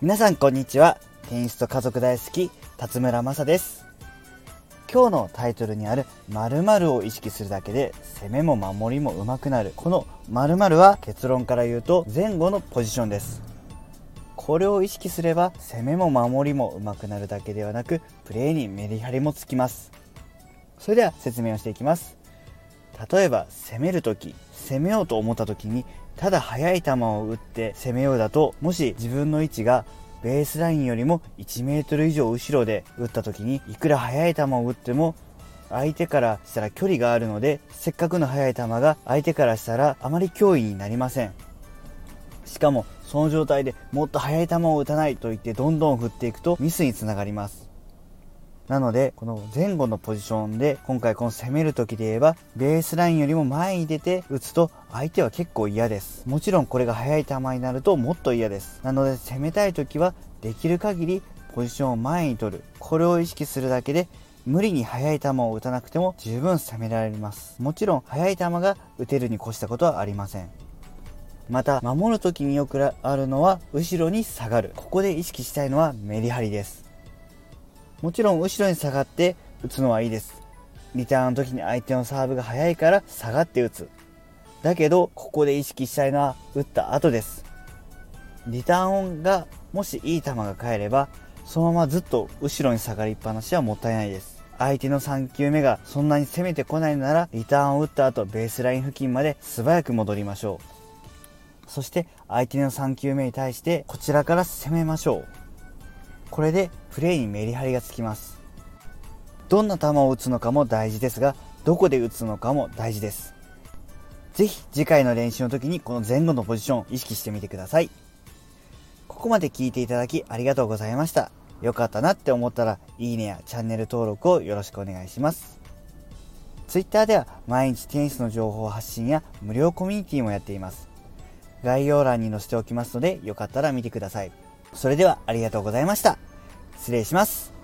皆さんこんにちは。テニスと家族大好き、辰村正です。今日のタイトルにある〇〇を意識するだけで攻めも守りも上手くなる。この〇〇は結論から言うと前後のポジションです。これを意識すれば攻めも守りも上手くなるだけではなくプレーにメリハリもつきます。それでは説明をしていきます。例えば攻める時攻めようと思った時にただ速い球を打って攻めようだともし自分の位置がベースラインよりも1メートル以上後ろで打った時にいくら速い球を打っても相手からしたら距離があるのでせっかくの速い球が相手からしたらあまり脅威になりません。しかもその状態でもっと速い球を打たないと言ってどんどん振っていくとミスにつながります。なので、この前後のポジションで、今回この攻める時で言えば、ベースラインよりも前に出て打つと、相手は結構嫌です。もちろんこれが速い球になるともっと嫌です。なので、攻めたい時は、できる限りポジションを前に取る。これを意識するだけで、無理に速い球を打たなくても十分攻められます。もちろん速い球が打てるに越したことはありません。また、守る時によくあるのは、後ろに下がる。ここで意識したいのはメリハリです。もちろん後ろに下がって打つのはいいです。リターンの時に相手のサーブが速いから下がって打つ。だけど、ここで意識したいのは打った後です。リターン音がもしいい球が返れば、そのままずっと後ろに下がりっぱなしはもったいないです。相手の3球目がそんなに攻めてこないなら、リターンを打った後、ベースライン付近まで素早く戻りましょう。そして相手の3球目に対してこちらから攻めましょう。これでプレーにメリハリがつきます。どんな球を打つのかも大事ですがどこで打つのかも大事です。是非次回の練習の時にこの前後のポジションを意識してみてください。ここまで聞いていただきありがとうございました。よかったなって思ったらいいねやチャンネル登録をよろしくお願いします。Twitter では毎日テニスの情報発信や無料コミュニティもやっています概要欄に載せておきますのでよかったら見てください。それではありがとうございました。失礼します。